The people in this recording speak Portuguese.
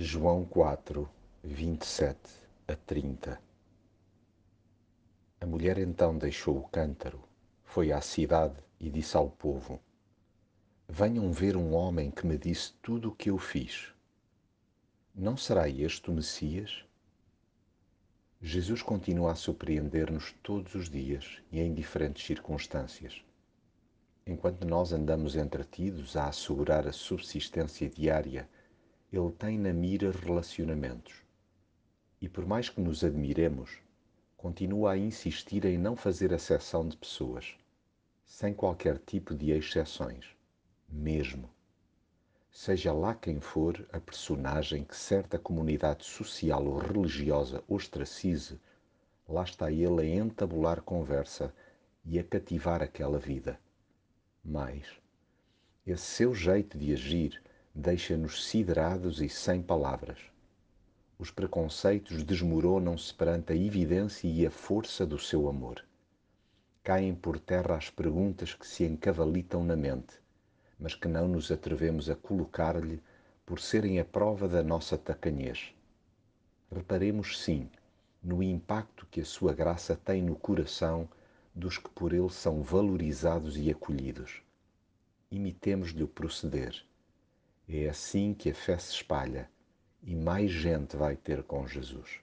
João 4, 27 a 30 A mulher então deixou o cântaro, foi à cidade e disse ao povo: Venham ver um homem que me disse tudo o que eu fiz. Não será este o Messias? Jesus continua a surpreender-nos todos os dias e em diferentes circunstâncias. Enquanto nós andamos entretidos a assegurar a subsistência diária ele tem na mira relacionamentos. E por mais que nos admiremos, continua a insistir em não fazer exceção de pessoas, sem qualquer tipo de exceções, mesmo. Seja lá quem for a personagem que certa comunidade social ou religiosa ostracize, lá está ele a entabular conversa e a cativar aquela vida. Mas esse seu jeito de agir deixa-nos siderados e sem palavras. Os preconceitos desmoronam-se perante a evidência e a força do seu amor. Caem por terra as perguntas que se encavalitam na mente, mas que não nos atrevemos a colocar-lhe por serem a prova da nossa tacanhez. Reparemos, sim, no impacto que a sua graça tem no coração dos que por ele são valorizados e acolhidos. Imitemos-lhe o proceder é assim que a fé se espalha e mais gente vai ter com Jesus.